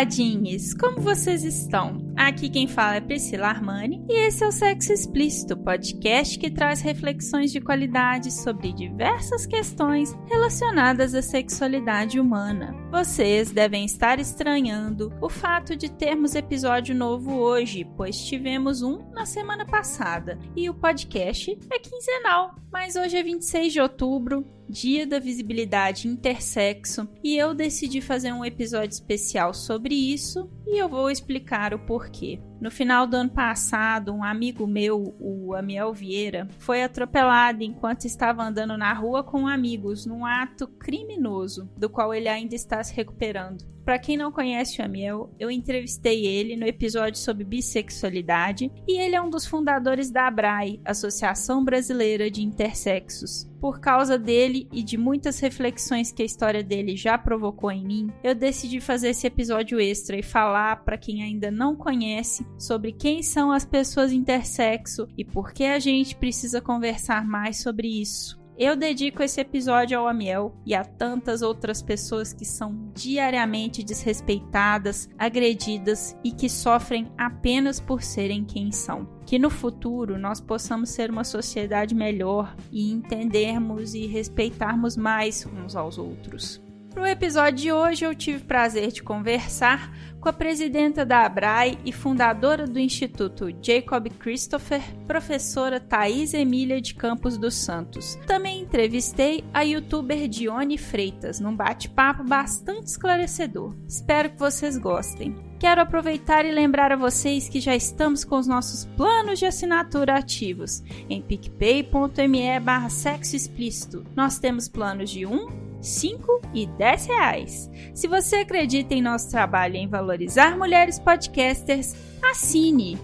Taradinhos! Como vocês estão? Aqui quem fala é Priscila Armani e esse é o Sexo Explícito, podcast que traz reflexões de qualidade sobre diversas questões relacionadas à sexualidade humana. Vocês devem estar estranhando o fato de termos episódio novo hoje, pois tivemos um na semana passada e o podcast é quinzenal. Mas hoje é 26 de outubro, dia da visibilidade intersexo, e eu decidi fazer um episódio especial sobre isso e eu vou explicar o porquê. aqui. No final do ano passado, um amigo meu, o Amiel Vieira, foi atropelado enquanto estava andando na rua com amigos num ato criminoso, do qual ele ainda está se recuperando. Para quem não conhece o Amiel, eu entrevistei ele no episódio sobre bissexualidade e ele é um dos fundadores da ABRAE, Associação Brasileira de Intersexos. Por causa dele e de muitas reflexões que a história dele já provocou em mim, eu decidi fazer esse episódio extra e falar para quem ainda não conhece sobre quem são as pessoas intersexo e por que a gente precisa conversar mais sobre isso. Eu dedico esse episódio ao Amiel e a tantas outras pessoas que são diariamente desrespeitadas, agredidas e que sofrem apenas por serem quem são. Que no futuro nós possamos ser uma sociedade melhor e entendermos e respeitarmos mais uns aos outros. No episódio de hoje eu tive o prazer de conversar com a presidenta da ABRAE e fundadora do Instituto Jacob Christopher, professora Thais Emília de Campos dos Santos. Também entrevistei a youtuber Dione Freitas num bate-papo bastante esclarecedor. Espero que vocês gostem. Quero aproveitar e lembrar a vocês que já estamos com os nossos planos de assinatura ativos em picpay.me barra sexo explícito. Nós temos planos de 1, 5 e 10 reais. Se você acredita em nosso trabalho em valorizar mulheres podcasters, assine!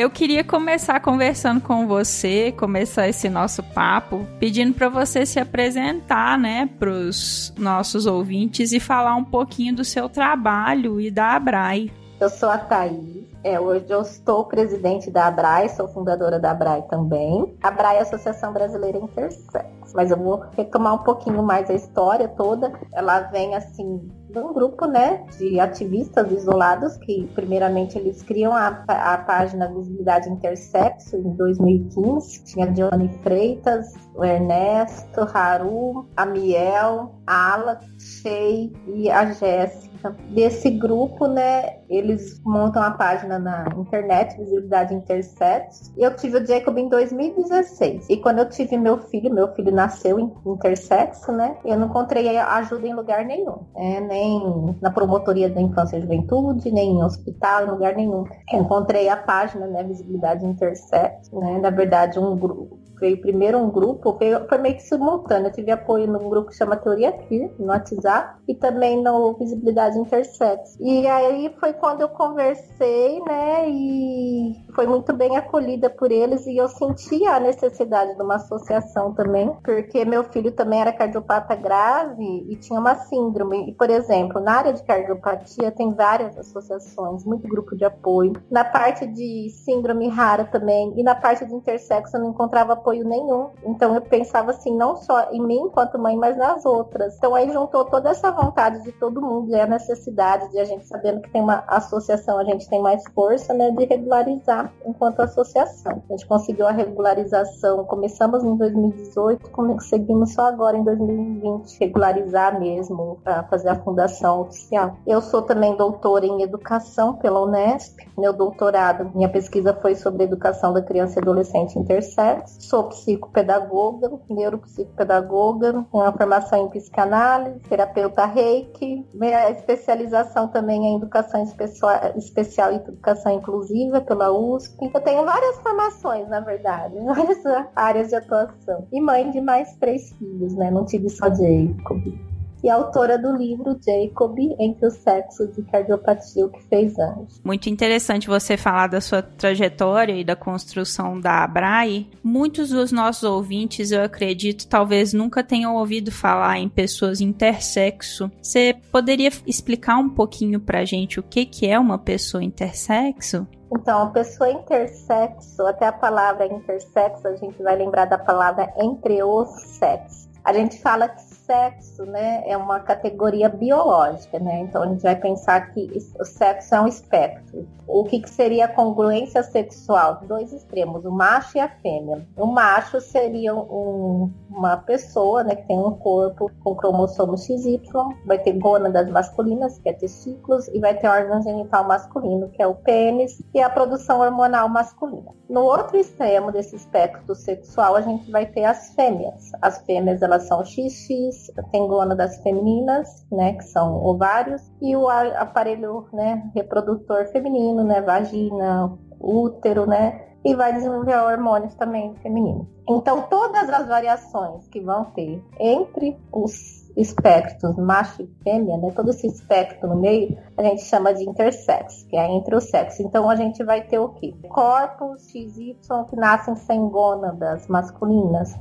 Eu queria começar conversando com você, começar esse nosso papo, pedindo para você se apresentar, né, para os nossos ouvintes e falar um pouquinho do seu trabalho e da Abrai. Eu sou a Thaís. É, hoje eu estou presidente da ABRAE, sou fundadora da ABRAE também. A ABRAE é a Associação Brasileira Intersex. Mas eu vou retomar um pouquinho mais a história toda. Ela vem assim de um grupo né, de ativistas isolados que primeiramente eles criam a, a página Visibilidade Intersexo em 2015. Tinha Johnny Freitas, o Ernesto, Haru, a Miel, a Ala, Shea e a Jéssica desse grupo, né, eles montam a página na internet, Visibilidade Intersex. Eu tive o Jacob em 2016. E quando eu tive meu filho, meu filho nasceu em intersexo, né, eu não encontrei ajuda em lugar nenhum. Né, nem na promotoria da infância e juventude, nem em hospital, em lugar nenhum. Eu encontrei a página, né, Visibilidade Intersex, né, na verdade um grupo veio primeiro um grupo, foi meio que simultâneo. Eu tive apoio num grupo que chama Teoria Queer, no WhatsApp, e também no Visibilidade Intersex. E aí foi quando eu conversei, né, e foi muito bem acolhida por eles, e eu sentia a necessidade de uma associação também, porque meu filho também era cardiopata grave e tinha uma síndrome. E, por exemplo, na área de cardiopatia tem várias associações, muito grupo de apoio. Na parte de síndrome rara também, e na parte de intersexo eu não encontrava apoio nenhum. Então eu pensava assim, não só em mim enquanto mãe, mas nas outras. Então aí juntou toda essa vontade de todo mundo e a necessidade de a gente sabendo que tem uma associação, a gente tem mais força, né, de regularizar enquanto associação. A gente conseguiu a regularização, começamos em 2018, conseguimos só agora em 2020 regularizar mesmo, para fazer a fundação oficial. Eu sou também doutora em educação pela Unesp. Meu doutorado, minha pesquisa foi sobre educação da criança e adolescente intersex. Sou psicopedagoga, neuropsicopedagoga, com a formação em psicanálise, terapeuta reiki. Minha especialização também é em educação especial, especial e educação inclusiva pela USP. Eu tenho várias formações, na verdade, várias áreas de atuação. E mãe de mais três filhos, né? Não tive só Jacob e autora do livro Jacob Entre os Sexos de Cardiopatia, o que fez anos. Muito interessante você falar da sua trajetória e da construção da Abrai. Muitos dos nossos ouvintes, eu acredito, talvez nunca tenham ouvido falar em pessoas intersexo. Você poderia explicar um pouquinho pra gente o que, que é uma pessoa intersexo? Então, a pessoa intersexo, até a palavra intersexo, a gente vai lembrar da palavra entre os sexos. A gente fala que sexo, né, é uma categoria biológica, né? Então a gente vai pensar que o sexo é um espectro. O que, que seria a congruência sexual? Dois extremos, o macho e a fêmea. O macho seria um, uma pessoa, né, que tem um corpo com cromossomo XY, vai ter gônadas masculinas, que é testículos, e vai ter órgão genital masculino, que é o pênis, e a produção hormonal masculina. No outro extremo desse espectro sexual, a gente vai ter as fêmeas. As fêmeas, elas são XX, tem gônadas femininas, né, que são ovários, e o aparelho, né, reprodutor feminino, né, vagina, útero, né, e vai desenvolver hormônios também femininos. Então, todas as variações que vão ter entre os espectros macho e fêmea, né, todo esse espectro no meio, a gente chama de intersex, que é entre os sexos. Então, a gente vai ter o quê? Corpos XY que nascem sem gônadas masculinas,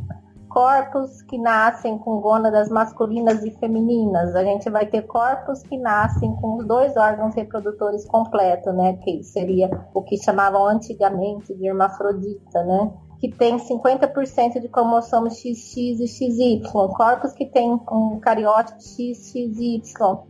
corpos que nascem com gônadas masculinas e femininas. A gente vai ter corpos que nascem com os dois órgãos reprodutores completos, né? Que seria o que chamavam antigamente de hermafrodita, né? Que tem 50% de cromossomo XX e XY, corpos que têm um cariótipo XXY,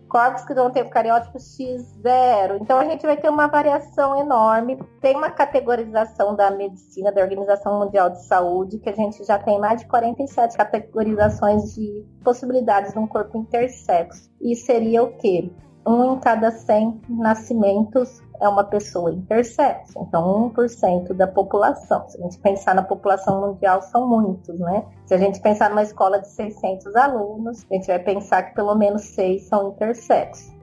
corpos que vão ter o cariótipo X0. Então a gente vai ter uma variação enorme. Tem uma categorização da medicina, da Organização Mundial de Saúde, que a gente já tem mais de 47 categorizações de possibilidades de um corpo intersexo. E seria o quê? Um em cada 100 nascimentos é uma pessoa intersexo, então 1% da população. Se a gente pensar na população mundial, são muitos, né? Se a gente pensar numa escola de 600 alunos, a gente vai pensar que pelo menos 6 são intersexos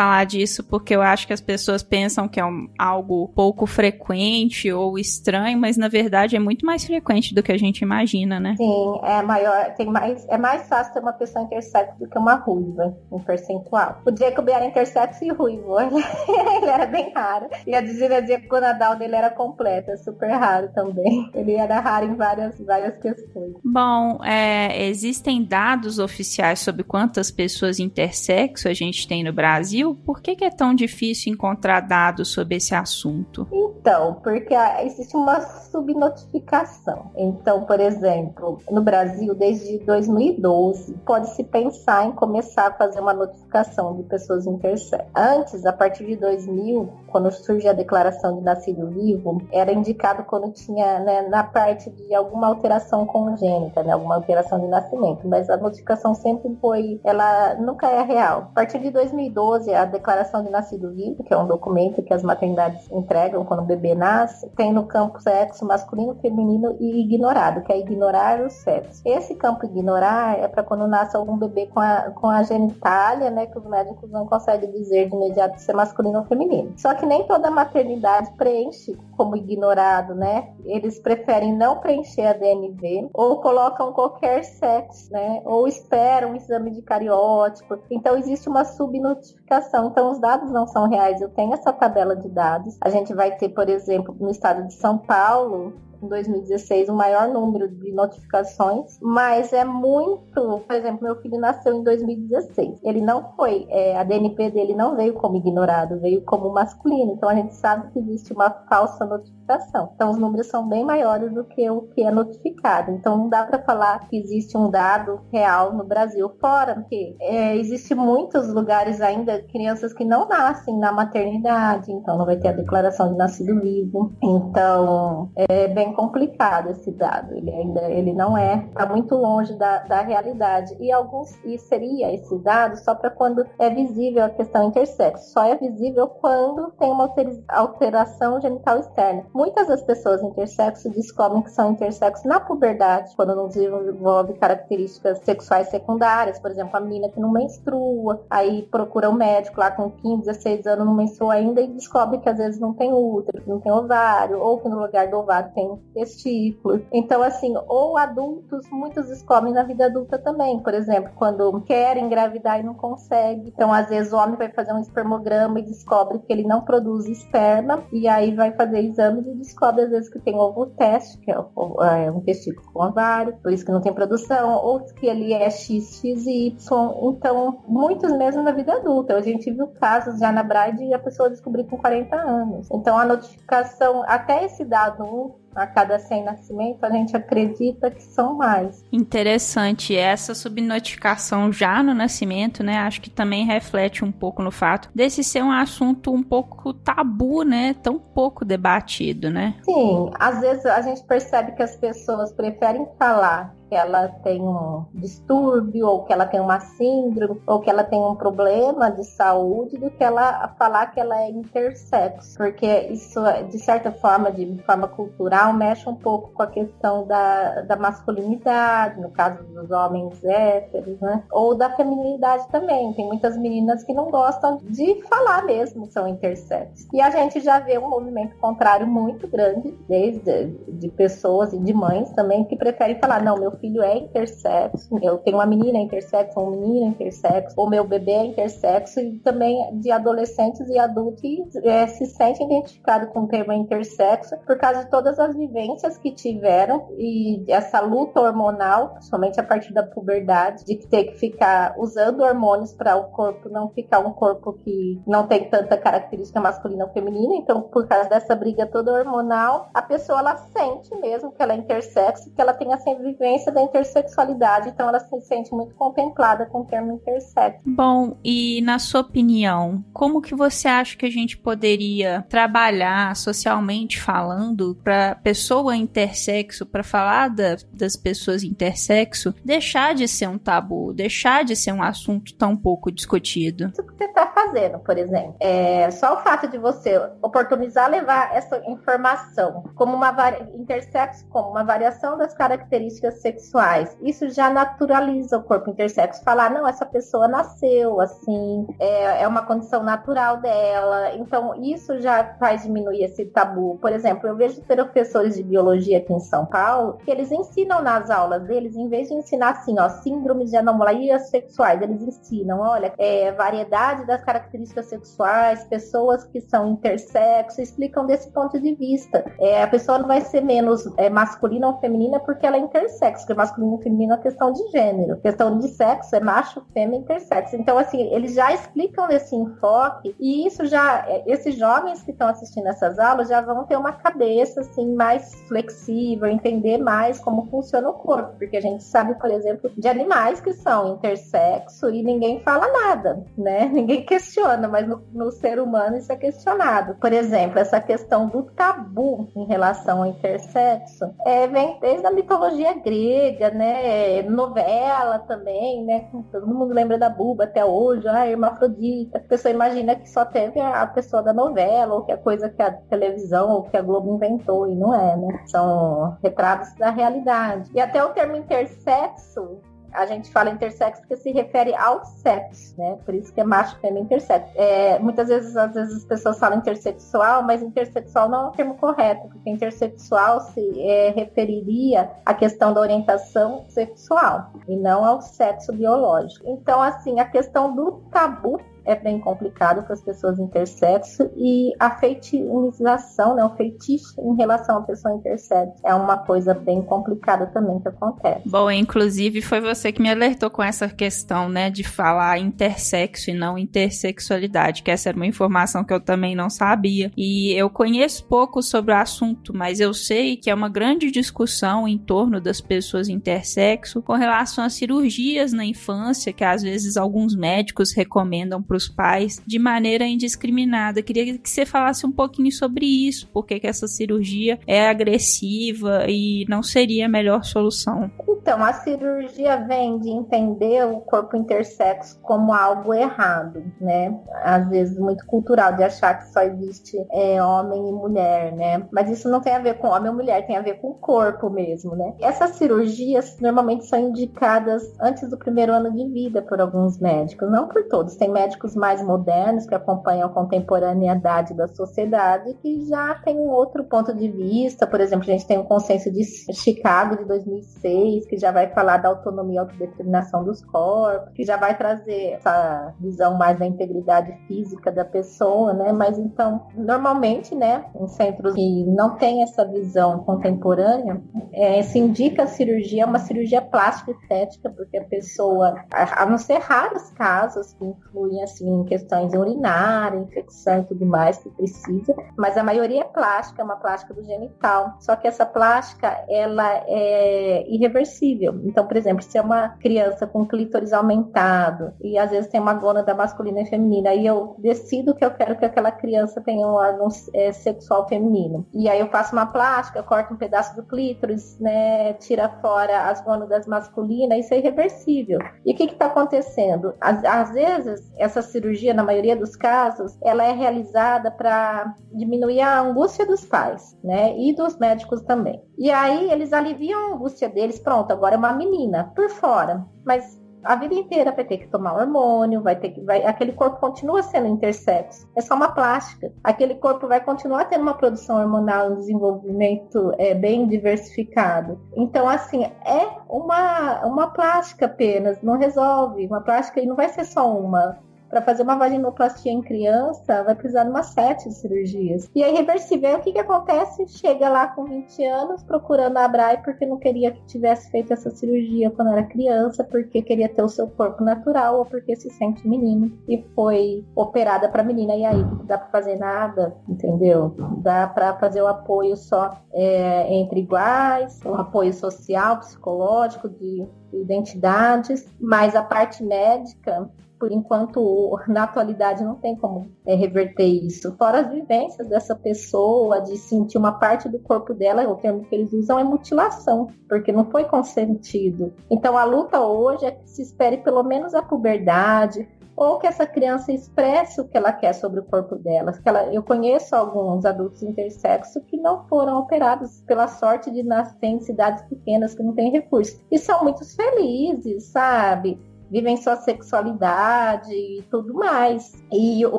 falar disso porque eu acho que as pessoas pensam que é um, algo pouco frequente ou estranho, mas na verdade é muito mais frequente do que a gente imagina, né? Sim, é maior, tem mais, é mais fácil ter uma pessoa intersexo do que uma ruiva, em percentual. O Jacob era intersexo e ruivo, ele era bem raro. E a disciplina gonadal dele era completa, super raro também. Ele era raro em várias, várias questões. Bom, é, existem dados oficiais sobre quantas pessoas intersexo a gente tem no Brasil? Por que, que, é tão difícil encontrar dados sobre esse assunto? Então, porque existe uma subnotificação. Então, por exemplo, no Brasil, desde 2012, pode-se pensar em começar a fazer uma notificação de pessoas intersexo. Antes, a partir de 2000, quando surge a declaração de nascido vivo, era indicado quando tinha, né, na parte de alguma alteração congênita, né, alguma alteração de nascimento, mas a notificação sempre foi, ela nunca é real. A partir de 2012, a declaração de nascido vivo, que é um documento que as maternidades entregam quando o bebê nasce, tem no campo sexo masculino, feminino e ignorado, que é ignorar o sexo. Esse campo ignorar é para quando nasce algum bebê com a, com a genitália, né, que os médicos não conseguem dizer de imediato se é masculino ou feminino. Só que nem toda maternidade preenche como ignorado, né? Eles preferem não preencher a DNV ou colocam qualquer sexo, né? Ou esperam um exame de cariótipo. Então existe uma subnotificação então, os dados não são reais. Eu tenho essa tabela de dados. A gente vai ter, por exemplo, no estado de São Paulo, em 2016 o maior número de notificações, mas é muito. Por exemplo, meu filho nasceu em 2016. Ele não foi, é, a DNP dele não veio como ignorado, veio como masculino. Então a gente sabe que existe uma falsa notificação. Então os números são bem maiores do que o que é notificado. Então não dá para falar que existe um dado real no Brasil fora, porque é, existe muitos lugares ainda crianças que não nascem na maternidade, então não vai ter a declaração de nascido vivo. Então é bem complicado esse dado. Ele ainda ele não é, está muito longe da, da realidade. E alguns e seria esse dado só para quando é visível a questão intersexo. Só é visível quando tem uma alteração genital externa. Muitas das pessoas intersexo descobrem que são intersexo na puberdade, quando não desenvolve características sexuais secundárias, por exemplo, a menina que não menstrua, aí procura o um médico lá com 15, 16 anos, não menstrua ainda e descobre que às vezes não tem útero, que não tem ovário, ou que no lugar do ovário tem testículo. Então, assim, ou adultos, muitos descobrem na vida adulta também. Por exemplo, quando quer engravidar e não consegue. Então, às vezes, o homem vai fazer um espermograma e descobre que ele não produz esperma, e aí vai fazer exames e descobre, às vezes, que tem ovo teste, que é, é um testículo com ovário, por isso que não tem produção, ou que ele é XXY. Então, muitos mesmo na vida adulta. A gente viu casos já na Bride e a pessoa descobriu com 40 anos. Então, a notificação, até esse dado a cada 100 nascimentos, a gente acredita que são mais. Interessante. Essa subnotificação já no nascimento, né? Acho que também reflete um pouco no fato desse ser um assunto um pouco tabu, né? Tão pouco debatido, né? Sim, às vezes a gente percebe que as pessoas preferem falar que ela tem um distúrbio, ou que ela tem uma síndrome, ou que ela tem um problema de saúde, do que ela falar que ela é intersexo. Porque isso, de certa forma, de forma cultural, mexe um pouco com a questão da, da masculinidade, no caso dos homens héteros, né? Ou da feminilidade também. Tem muitas meninas que não gostam de falar mesmo são intersexo. E a gente já vê um movimento contrário muito grande, desde de pessoas e de mães também, que preferem falar, não, meu filho é intersexo, eu tenho uma menina intersexo, um menino intersexo, ou meu bebê é intersexo, e também de adolescentes e adultos é, se sentem identificados com o termo intersexo por causa de todas as vivências que tiveram e essa luta hormonal, somente a partir da puberdade, de ter que ficar usando hormônios para o corpo não ficar um corpo que não tem tanta característica masculina ou feminina, então por causa dessa briga toda hormonal, a pessoa ela sente mesmo que ela é intersexo, que ela tem essa vivência da intersexualidade, então ela se sente muito contemplada com o termo intersexo. Bom, e na sua opinião, como que você acha que a gente poderia trabalhar socialmente falando para pessoa intersexo, para falar da, das pessoas intersexo, deixar de ser um tabu, deixar de ser um assunto tão pouco discutido? Isso que você está fazendo, por exemplo, é só o fato de você oportunizar levar essa informação como uma intersexo como uma variação das características sexuais sexuais. Isso já naturaliza o corpo intersexo. Falar, não, essa pessoa nasceu assim, é, é uma condição natural dela. Então, isso já faz diminuir esse tabu. Por exemplo, eu vejo professores de biologia aqui em São Paulo que eles ensinam nas aulas deles, em vez de ensinar assim, ó, síndromes de anomalias sexuais, eles ensinam, olha, é, variedade das características sexuais, pessoas que são intersexo, explicam desse ponto de vista. É, a pessoa não vai ser menos é, masculina ou feminina porque ela é intersexo masculino e feminino é questão de gênero. Questão de sexo é macho, fêmea, intersexo. Então, assim, eles já explicam esse enfoque e isso já, é, esses jovens que estão assistindo essas aulas já vão ter uma cabeça, assim, mais flexível, entender mais como funciona o corpo, porque a gente sabe, por exemplo, de animais que são intersexo e ninguém fala nada, né? Ninguém questiona, mas no, no ser humano isso é questionado. Por exemplo, essa questão do tabu em relação ao intersexo é, vem desde a mitologia grega, grega, né? Novela também, né? Todo mundo lembra da Buba até hoje, a hermafrodita. A pessoa imagina que só teve a pessoa da novela, ou que é coisa que a televisão ou que a Globo inventou, e não é, né? São retratos da realidade. E até o termo intersexo a gente fala intersexo porque se refere ao sexo, né? Por isso que é macho, fêmea, intersexo. É, muitas vezes, às vezes as pessoas falam intersexual, mas intersexual não é o termo correto, porque intersexual se é, referiria à questão da orientação sexual e não ao sexo biológico. Então, assim, a questão do tabu é bem complicado para as pessoas intersexo e a feitiçação, né, o feitiço em relação à pessoa intersexo é uma coisa bem complicada também que acontece. Bom, inclusive foi você que me alertou com essa questão, né, de falar intersexo e não intersexualidade, que essa era uma informação que eu também não sabia. E eu conheço pouco sobre o assunto, mas eu sei que é uma grande discussão em torno das pessoas intersexo com relação a cirurgias na infância, que às vezes alguns médicos recomendam para os pais de maneira indiscriminada. Queria que você falasse um pouquinho sobre isso, porque que essa cirurgia é agressiva e não seria a melhor solução. Então, a cirurgia vem de entender o corpo intersexo como algo errado, né? Às vezes muito cultural, de achar que só existe é, homem e mulher, né? Mas isso não tem a ver com homem ou mulher, tem a ver com o corpo mesmo, né? Essas cirurgias normalmente são indicadas antes do primeiro ano de vida por alguns médicos, não por todos. Tem mais modernos que acompanham a contemporaneidade da sociedade que já tem um outro ponto de vista. Por exemplo, a gente tem o consenso de Chicago de 2006 que já vai falar da autonomia e autodeterminação dos corpos, que já vai trazer essa visão mais da integridade física da pessoa, né? Mas então, normalmente, né, em centros que não tem essa visão contemporânea, é, se indica a cirurgia, uma cirurgia plástica estética, porque a pessoa, a, não ser raros casos que influem assim em questões urinárias, infecção e tudo mais que precisa, mas a maioria é plástica, é uma plástica do genital. Só que essa plástica, ela é irreversível. Então, por exemplo, se é uma criança com clítoris aumentado e às vezes tem uma gônada masculina e feminina, e eu decido que eu quero que aquela criança tenha um órgão é, sexual feminino. E aí eu faço uma plástica, corto um pedaço do clítoris, né, tira fora as gônadas masculinas, isso é irreversível. E o que está acontecendo? Às, às vezes, essa cirurgia, na maioria dos casos, ela é realizada para diminuir a angústia dos pais, né, e dos médicos também. E aí eles aliviam a angústia deles, pronto, agora é uma menina por fora. Mas a vida inteira vai ter que tomar hormônio, vai ter que. Vai, aquele corpo continua sendo intersexo. É só uma plástica. Aquele corpo vai continuar tendo uma produção hormonal, um desenvolvimento é, bem diversificado. Então, assim, é uma, uma plástica apenas, não resolve. Uma plástica e não vai ser só uma para fazer uma vaginoplastia em criança, vai precisar de umas sete cirurgias. E é irreversível. o que, que acontece? Chega lá com 20 anos procurando a Brai porque não queria que tivesse feito essa cirurgia quando era criança, porque queria ter o seu corpo natural ou porque se sente menino e foi operada para menina. E aí, dá para fazer nada, entendeu? Dá para fazer o apoio só é, entre iguais, o apoio social, psicológico, de identidades, mas a parte médica por enquanto, na atualidade, não tem como é, reverter isso. Fora as vivências dessa pessoa, de sentir uma parte do corpo dela, o termo que eles usam é mutilação, porque não foi consentido. Então, a luta hoje é que se espere pelo menos a puberdade, ou que essa criança expresse o que ela quer sobre o corpo dela. Ela, eu conheço alguns adultos intersexo que não foram operados pela sorte de nascer em cidades pequenas que não têm recursos. E são muito felizes, sabe? Vivem sua sexualidade e tudo mais. E o,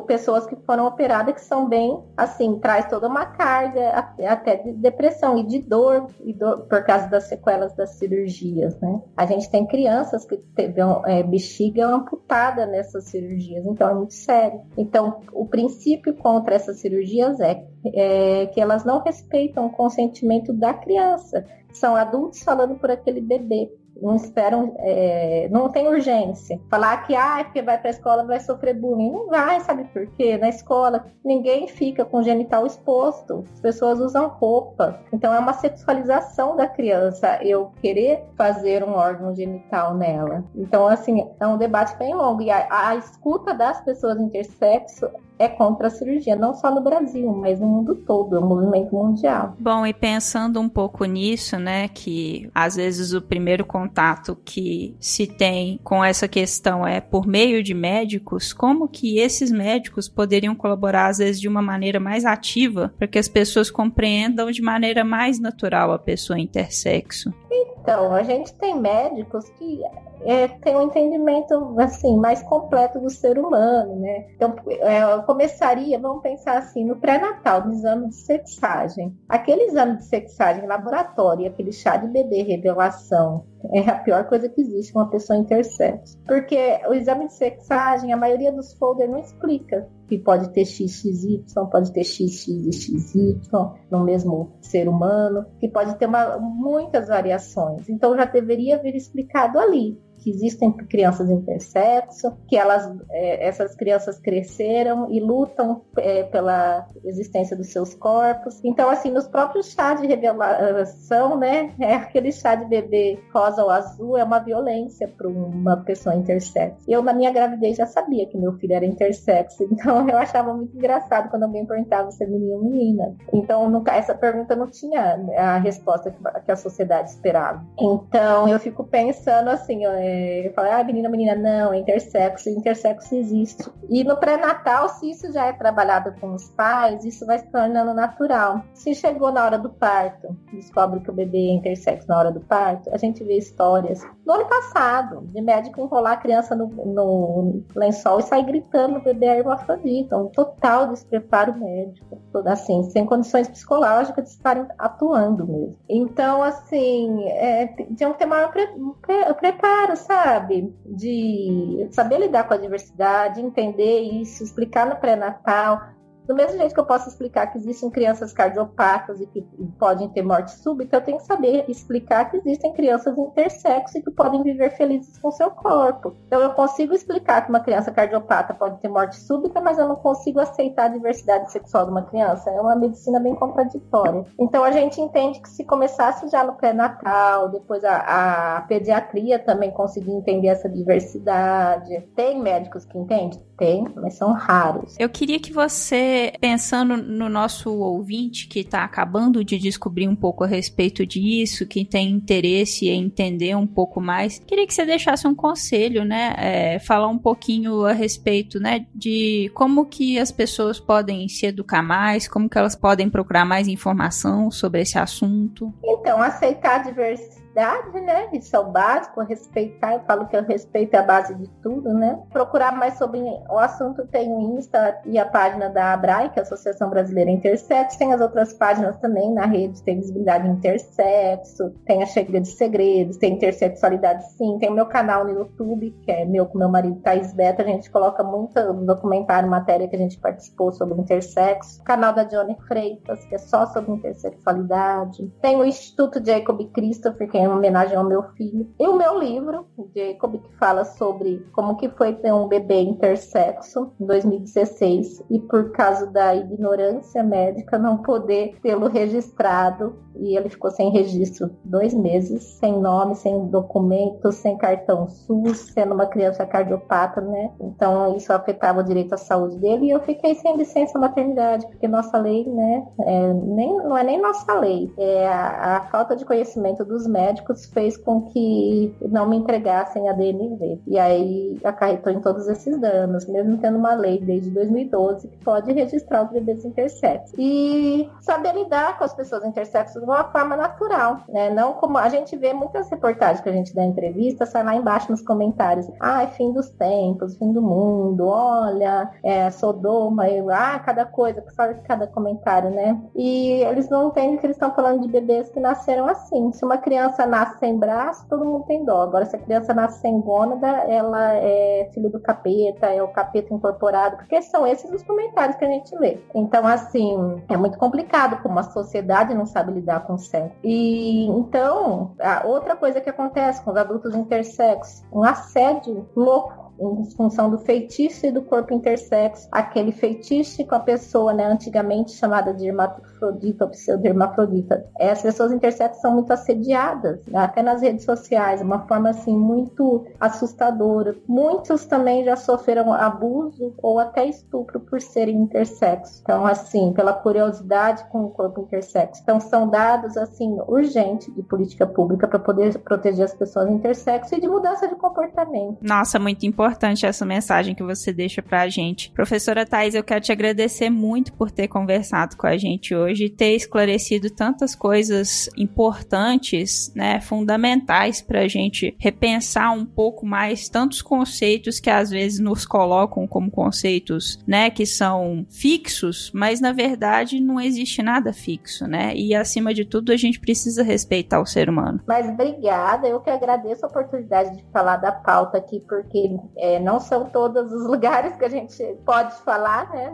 pessoas que foram operadas que são bem, assim, traz toda uma carga até de depressão e de dor, e dor por causa das sequelas das cirurgias, né? A gente tem crianças que teve é, bexiga amputada nessas cirurgias, então é muito sério. Então, o princípio contra essas cirurgias é, é que elas não respeitam o consentimento da criança. São adultos falando por aquele bebê não esperam, é, não tem urgência. Falar que ah, é porque vai para a escola vai sofrer bullying. Não vai, sabe por quê? Na escola ninguém fica com o genital exposto. As pessoas usam roupa. Então é uma sexualização da criança eu querer fazer um órgão genital nela. Então, assim, é um debate bem longo. E a, a escuta das pessoas intersexo é contra a cirurgia, não só no Brasil, mas no mundo todo, é um movimento mundial. Bom, e pensando um pouco nisso, né, que às vezes o primeiro contato que se tem com essa questão é por meio de médicos, como que esses médicos poderiam colaborar às vezes de uma maneira mais ativa para que as pessoas compreendam de maneira mais natural a pessoa intersexo? Então, a gente tem médicos que é, tem um entendimento assim mais completo do ser humano, né? Então, é, começaria, vamos pensar assim, no pré-natal, no exame de sexagem. Aquele exame de sexagem laboratório, aquele chá de bebê revelação, é a pior coisa que existe uma pessoa intersexo. Porque o exame de sexagem, a maioria dos folders não explica que pode ter XXY, pode ter XX e XY no mesmo ser humano, que pode ter uma, muitas variações. Então já deveria vir explicado ali que existem crianças intersexo, que elas, é, essas crianças cresceram e lutam é, pela existência dos seus corpos. Então, assim, nos próprios chás de revelação, né, é aquele chá de bebê rosa ou azul é uma violência para uma pessoa intersexo. Eu, na minha gravidez, já sabia que meu filho era intersexo, então eu achava muito engraçado quando alguém perguntava se é menino ou menina. Então, nunca, essa pergunta não tinha a resposta que a sociedade esperava. Então, eu fico pensando assim, é, eu falo, ah, menina, menina, não, é intersexo, intersexo existe. E no pré-natal, se isso já é trabalhado com os pais, isso vai se tornando natural. Se chegou na hora do parto, descobre que o bebê é intersexo na hora do parto, a gente vê histórias no ano passado, de médico enrolar a criança no, no lençol e sair gritando o bebê é hermafrodita, um total despreparo médico, assim, sem condições psicológicas de estarem atuando mesmo. Então, assim, é, tinham que ter maior pre, pre, preparo, sabe? De saber lidar com a diversidade, entender isso, explicar no pré-natal, do mesmo jeito que eu posso explicar que existem crianças cardiopatas e que podem ter morte súbita, eu tenho que saber explicar que existem crianças intersexo e que podem viver felizes com seu corpo. Então eu consigo explicar que uma criança cardiopata pode ter morte súbita, mas eu não consigo aceitar a diversidade sexual de uma criança. É uma medicina bem contraditória. Então a gente entende que se começasse já no pré-natal, depois a, a pediatria também conseguir entender essa diversidade. Tem médicos que entendem? Tem, mas são raros. Eu queria que você, pensando no nosso ouvinte que está acabando de descobrir um pouco a respeito disso, que tem interesse em entender um pouco mais, queria que você deixasse um conselho, né? É, falar um pouquinho a respeito, né? De como que as pessoas podem se educar mais, como que elas podem procurar mais informação sobre esse assunto. Então, aceitar a diversidade idade, né? Isso é o básico, respeitar. Eu falo que o respeito é a base de tudo, né? Procurar mais sobre o assunto tem o Insta e a página da ABRAE, que é a Associação Brasileira Intersexo. Tem as outras páginas também na rede, tem Visibilidade Intersexo, tem a Chega de Segredos, tem Intersexualidade Sim, tem o meu canal no YouTube, que é meu com meu marido Thais Beta. A gente coloca muito documentário, matéria que a gente participou sobre intersexo. O canal da Johnny Freitas, que é só sobre intersexualidade. Tem o Instituto Jacob Christopher, que é em homenagem ao meu filho. E o meu livro, Jacob, que fala sobre como que foi ter um bebê intersexo em 2016 e por causa da ignorância médica não poder tê-lo registrado e ele ficou sem registro dois meses, sem nome, sem documento, sem cartão SUS, sendo uma criança cardiopata, né? Então isso afetava o direito à saúde dele e eu fiquei sem licença maternidade, porque nossa lei, né, é, nem, não é nem nossa lei, é a, a falta de conhecimento dos médicos médicos fez com que não me entregassem a DNV. E aí acarretou em todos esses danos, mesmo tendo uma lei desde 2012 que pode registrar os bebês intersexos. E saber lidar com as pessoas intersexos de uma forma natural, né? Não como a gente vê muitas reportagens que a gente dá entrevista, sai lá embaixo nos comentários, ah, é fim dos tempos, fim do mundo, olha, é Sodoma, eu, ah, cada coisa, sabe cada comentário, né? E eles não entendem que eles estão falando de bebês que nasceram assim. Se uma criança criança nasce sem braço, todo mundo tem dó. Agora, se a criança nasce sem gônada, ela é filho do capeta, é o capeta incorporado, porque são esses os comentários que a gente lê. Então, assim, é muito complicado como a sociedade não sabe lidar com o sexo. E então, outra coisa que acontece com os adultos intersexos, um assédio louco em função do feitiço e do corpo intersexo, aquele feitiço com a pessoa, né, antigamente chamada de hermafrodita ou pseudo-hermafrodita. É, as pessoas intersexo são muito assediadas, né, até nas redes sociais, uma forma assim muito assustadora. Muitos também já sofreram abuso ou até estupro por serem intersexo. Então, assim, pela curiosidade com o corpo intersexo. Então, são dados assim urgentes de política pública para poder proteger as pessoas intersexo e de mudança de comportamento. Nossa, muito importante importante essa mensagem que você deixa pra gente. Professora Thais, eu quero te agradecer muito por ter conversado com a gente hoje e ter esclarecido tantas coisas importantes, né, fundamentais pra gente repensar um pouco mais tantos conceitos que às vezes nos colocam como conceitos, né, que são fixos, mas na verdade não existe nada fixo, né? E acima de tudo a gente precisa respeitar o ser humano. Mas obrigada, eu que agradeço a oportunidade de falar da pauta aqui, porque É, não são todos os lugares que a gente pode falar, né?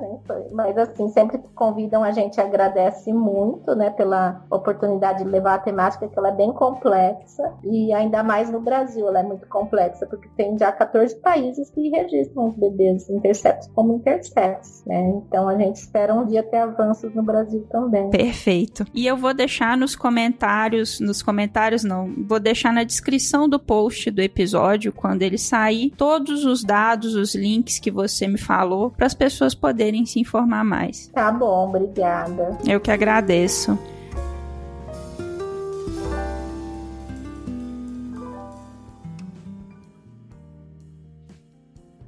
Mas assim, sempre que convidam a gente agradece muito, né? Pela oportunidade de levar a temática, que ela é bem complexa e ainda mais no Brasil, ela é muito complexa, porque tem já 14 países que registram os bebês intersexos como intersexos, né? Então a gente espera um dia ter avanços no Brasil também. Perfeito. E eu vou deixar nos comentários, nos comentários não, vou deixar na descrição do post do episódio, quando ele sair, todos os dados, os links que você me falou, para as pessoas poderem se informar mais. Tá bom, obrigada. Eu que agradeço.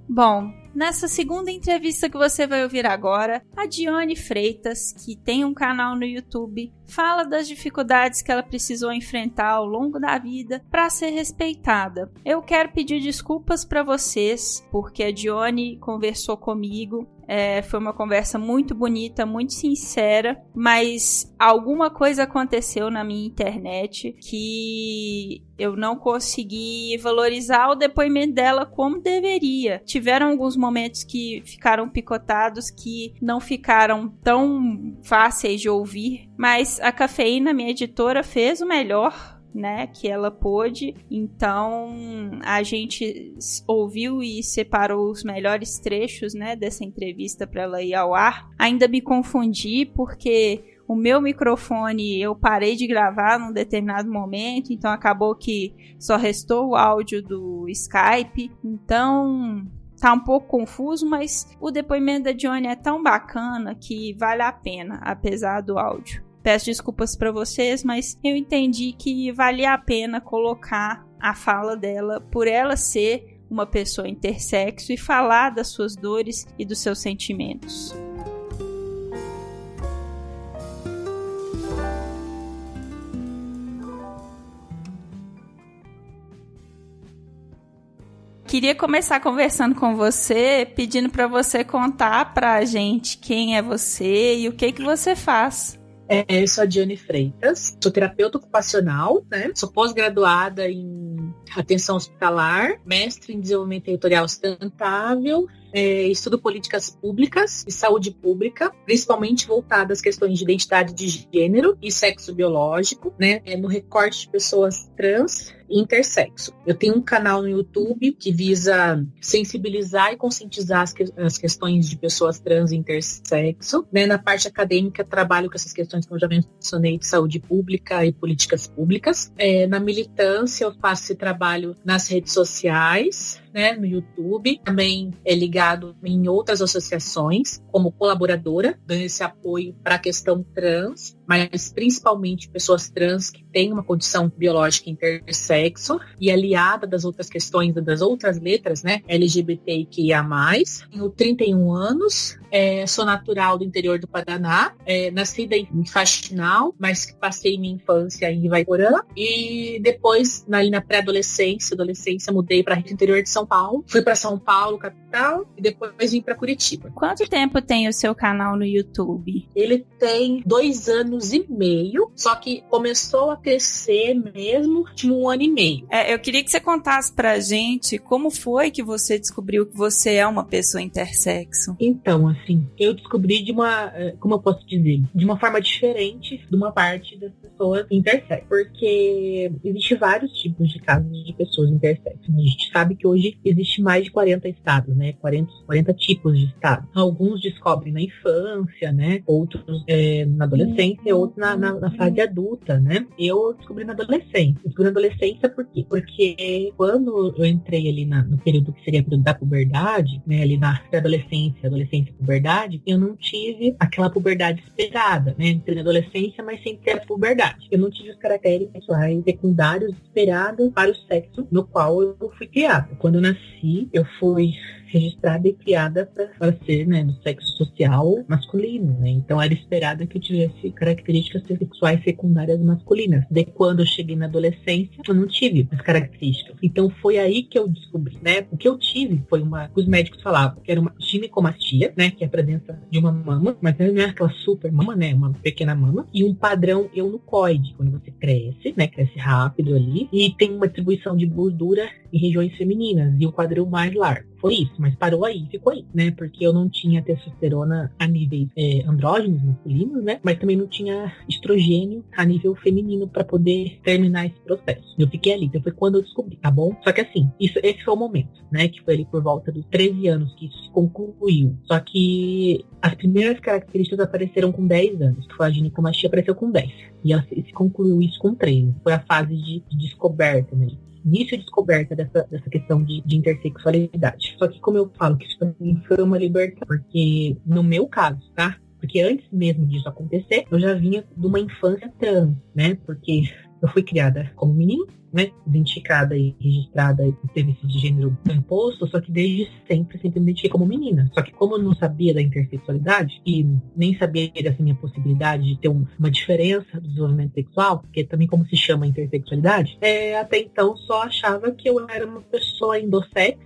Bom, Nessa segunda entrevista que você vai ouvir agora, a Dione Freitas, que tem um canal no YouTube, fala das dificuldades que ela precisou enfrentar ao longo da vida para ser respeitada. Eu quero pedir desculpas para vocês, porque a Dione conversou comigo é, foi uma conversa muito bonita, muito sincera, mas alguma coisa aconteceu na minha internet que eu não consegui valorizar o depoimento dela como deveria. Tiveram alguns momentos que ficaram picotados, que não ficaram tão fáceis de ouvir, mas a cafeína, minha editora, fez o melhor né, que ela pôde. Então, a gente ouviu e separou os melhores trechos, né, dessa entrevista para ela ir ao ar. Ainda me confundi porque o meu microfone eu parei de gravar num determinado momento, então acabou que só restou o áudio do Skype. Então, tá um pouco confuso, mas o depoimento da Johnny é tão bacana que vale a pena, apesar do áudio. Peço desculpas para vocês, mas eu entendi que valia a pena colocar a fala dela por ela ser uma pessoa intersexo e falar das suas dores e dos seus sentimentos. Queria começar conversando com você, pedindo para você contar para a gente quem é você e o que que você faz. É, eu sou a Diane Freitas, sou terapeuta ocupacional, né? Sou pós-graduada em atenção hospitalar, mestre em desenvolvimento territorial sustentável, é, estudo políticas públicas e saúde pública, principalmente voltada às questões de identidade de gênero e sexo biológico, né? É, no recorte de pessoas trans intersexo. Eu tenho um canal no YouTube que visa sensibilizar e conscientizar as, que, as questões de pessoas trans e intersexo. Né? Na parte acadêmica, trabalho com essas questões, como eu já mencionei, de saúde pública e políticas públicas. É, na militância, eu faço esse trabalho nas redes sociais, né, no YouTube. Também é ligado em outras associações, como colaboradora, dando esse apoio para a questão trans, mas principalmente pessoas trans que têm uma condição biológica intersexo e aliada das outras questões, das outras letras, né, LGBTQIA+. Tenho 31 anos, é, sou natural do interior do Paraná, é, nascida em Faxinal, mas passei minha infância em Ivaiporã e depois, ali na pré-adolescência, adolescência, mudei para o interior de São Paulo. Fui para São Paulo, capital, e depois vim para Curitiba. Quanto tempo tem o seu canal no YouTube? Ele tem dois anos e meio, só que começou a crescer mesmo de um ano e meio. É, eu queria que você contasse pra gente como foi que você descobriu que você é uma pessoa intersexo. Então, assim, eu descobri de uma, eh, como eu posso dizer, de uma forma diferente de uma parte das pessoas intersexo, porque existe vários tipos de casos de pessoas intersexo. A gente sabe que hoje existe mais de 40 estados, né? 40, 40 tipos de estados. Alguns descobrem na infância, né? Outros é, na adolescência, outros na, na, na, fase adulta, né? Eu descobri na adolescência. descobri na adolescência por quê? Porque quando eu entrei ali na, no período que seria período da puberdade, né? Ali na adolescência, adolescência e puberdade, eu não tive aquela puberdade esperada, né? Entrei na adolescência, mas sem ter a puberdade. Eu não tive os caracteres sexuais secundários esperados para o sexo no qual eu fui criada. Quando eu nasci, eu fui registrada e criada para ser, né, do sexo social masculino, né? Então era esperado que eu tivesse características sexuais secundárias masculinas. De quando eu cheguei na adolescência, eu não tive as características. Então foi aí que eu descobri, né? O que eu tive foi uma, os médicos falavam que era uma ginecomastia, né, que é a presença de uma mama, mas não é aquela super mama, né, uma pequena mama, e um padrão eunucoide, quando você cresce, né, cresce rápido ali, e tem uma distribuição de gordura em regiões femininas e um quadril mais largo. Foi isso, mas parou aí, ficou aí, né? Porque eu não tinha testosterona a níveis é, andrógenos masculinos, né? Mas também não tinha estrogênio a nível feminino para poder terminar esse processo. Eu fiquei ali, então foi quando eu descobri, tá bom? Só que assim, isso, esse foi o momento, né? Que foi ali por volta dos 13 anos que isso se concluiu. Só que as primeiras características apareceram com 10 anos, que foi a ginecomastia apareceu com 10. E se, se concluiu isso com 13. Foi a fase de, de descoberta, né? Início de descoberta dessa, dessa questão de, de intersexualidade. Só que, como eu falo, que isso mim foi uma libertação, porque no meu caso, tá? Porque antes mesmo disso acontecer, eu já vinha de uma infância trans, né? Porque eu fui criada como menino, né, identificada e registrada e teve esse gênero imposto, só que desde sempre, sempre me identifiquei como menina. Só que como eu não sabia da intersexualidade e nem sabia dessa minha possibilidade de ter um, uma diferença do desenvolvimento sexual, porque também como se chama intersexualidade, é, até então só achava que eu era uma pessoa endossex,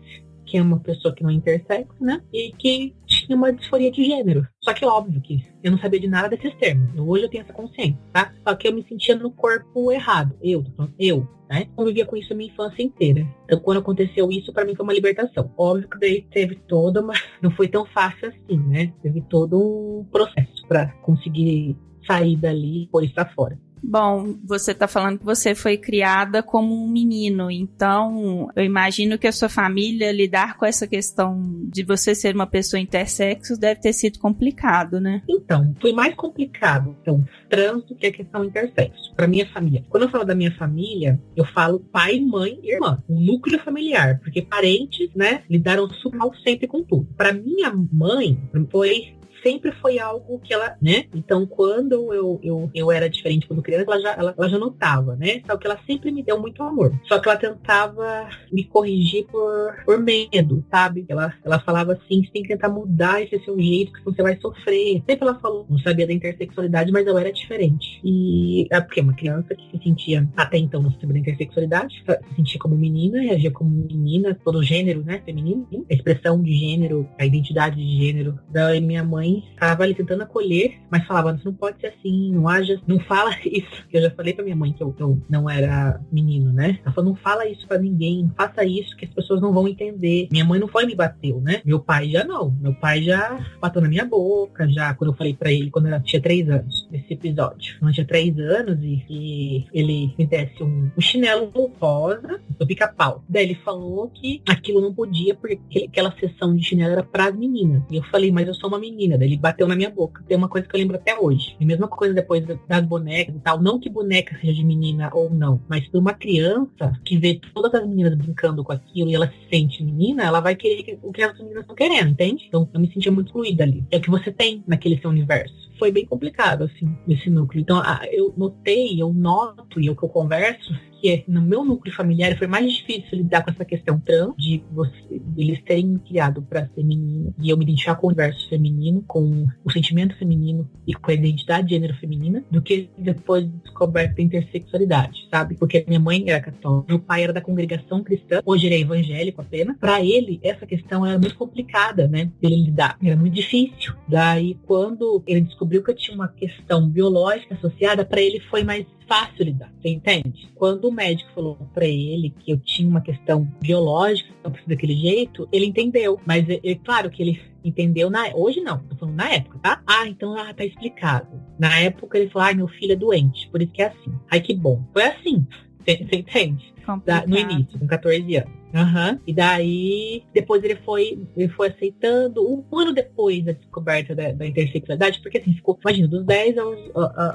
que é uma pessoa que não é intersex, né, e que tinha uma disforia de gênero. Só que óbvio que eu não sabia de nada desses termos. Hoje eu tenho essa consciência, tá? Só que eu me sentia no corpo errado. Eu, eu, né? Convivia com isso a minha infância inteira. Então, quando aconteceu isso, para mim foi uma libertação. Óbvio que daí teve toda uma. Não foi tão fácil assim, né? Teve todo um processo para conseguir sair dali e pôr isso pra fora. Bom, você está falando que você foi criada como um menino, então eu imagino que a sua família lidar com essa questão de você ser uma pessoa intersexo deve ter sido complicado, né? Então, foi mais complicado, então, trans do que a questão intersexo, para minha família. Quando eu falo da minha família, eu falo pai, mãe e irmã, o núcleo familiar, porque parentes, né, lidaram super mal sempre com tudo. Para minha mãe, foi sempre foi algo que ela, né? Então, quando eu, eu, eu era diferente quando criança, ela já, ela, ela já notava, né? Só que ela sempre me deu muito amor. Só que ela tentava me corrigir por, por medo, sabe? Ela, ela falava assim, você tem que tentar mudar esse seu jeito, que você vai sofrer. Sempre ela falou, não sabia da intersexualidade, mas eu era diferente. E é porque uma criança que se sentia, até então não sabia da intersexualidade, se sentia como menina, reagia como menina, todo gênero, né? Feminino, a expressão de gênero, a identidade de gênero da minha mãe estava ali tentando acolher, mas falava, não pode ser assim, não haja, não fala isso. Eu já falei pra minha mãe que eu, eu não era menino, né? Ela falou, não fala isso pra ninguém, faça isso que as pessoas não vão entender. Minha mãe não foi me bateu, né? Meu pai já não. Meu pai já bateu na minha boca, já quando eu falei pra ele, quando ela tinha três anos, nesse episódio. Quando eu tinha três anos e, e ele me desse um, um chinelo rosa do pica-pau. Daí ele falou que aquilo não podia, porque aquela sessão de chinelo era pras meninas. E eu falei, mas eu sou uma menina ele bateu na minha boca. Tem uma coisa que eu lembro até hoje. E mesma coisa depois das bonecas e tal. Não que boneca seja de menina ou não, mas para uma criança que vê todas as meninas brincando com aquilo e ela se sente menina, ela vai querer o que as meninas estão querendo, entende? Então eu me sentia muito fluida ali. É o que você tem naquele seu universo. Foi bem complicado, assim, nesse núcleo. Então, eu notei, eu noto e o que eu converso porque no meu núcleo familiar foi mais difícil lidar com essa questão trans, de você, eles terem me criado para ser menino, e eu me identificar com o universo feminino, com o sentimento feminino e com a identidade de gênero feminina, do que depois de descoberta da intersexualidade, sabe? Porque minha mãe era católica, meu pai era da congregação cristã, hoje ele é evangélico apenas. Para ele, essa questão era muito complicada, né? Ele lidar, era muito difícil. Daí, quando ele descobriu que eu tinha uma questão biológica associada, para ele foi mais fácil lidar, você entende? Quando o médico falou para ele que eu tinha uma questão biológica, eu preciso daquele jeito, ele entendeu. Mas, é, é claro que ele entendeu na hoje não, tô falando na época, tá? Ah, então ah, tá explicado. Na época ele falou, ai, meu filho é doente, por isso que é assim. Ai, que bom. Foi assim, você entende? Da, no início, com 14 anos. Uhum. E daí, depois ele foi, ele foi aceitando, um ano depois da descoberta da, da intersexualidade, porque assim, ficou, imagina, dos 10 aos,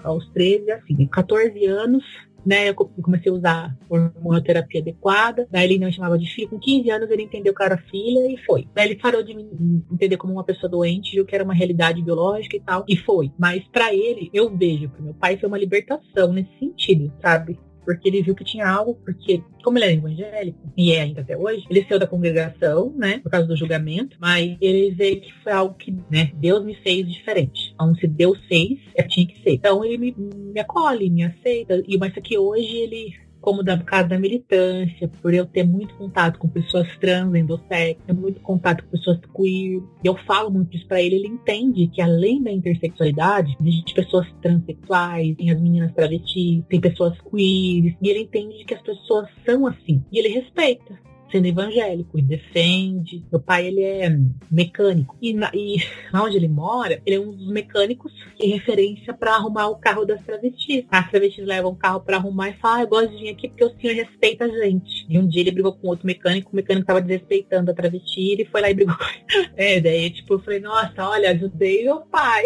aos 13, assim, 14 anos, né, eu comecei a usar hormonoterapia adequada, daí ele não chamava de filho, com 15 anos ele entendeu que era filha e foi. Daí ele parou de me entender como uma pessoa doente, viu que era uma realidade biológica e tal, e foi. Mas para ele, eu vejo que meu pai foi uma libertação nesse sentido, sabe? Porque ele viu que tinha algo, porque, como ele era evangélico, e é ainda até hoje, ele saiu da congregação, né, por causa do julgamento, mas ele vê que foi algo que, né, Deus me fez diferente. Então, se Deus fez, é, tinha que ser. Então, ele me, me acolhe, me aceita, e mas que hoje ele como da casa da militância, por eu ter muito contato com pessoas trans, endossex, muito contato com pessoas queer. E eu falo muito isso para ele, ele entende que além da intersexualidade, existe pessoas transexuais, tem as meninas travestis, tem pessoas queer, e ele entende que as pessoas são assim. E ele respeita sendo evangélico e defende. Meu pai, ele é mecânico. E, na, e lá onde ele mora, ele é um dos mecânicos em referência para arrumar o carro das travestis. As travestis levam o carro para arrumar e falam, ah, eu gosto de vir aqui porque o senhor respeita a gente. E um dia ele brigou com outro mecânico, o mecânico tava desrespeitando a travesti, e ele foi lá e brigou com ele. É, daí, tipo, eu falei, nossa, olha, ajudei meu pai.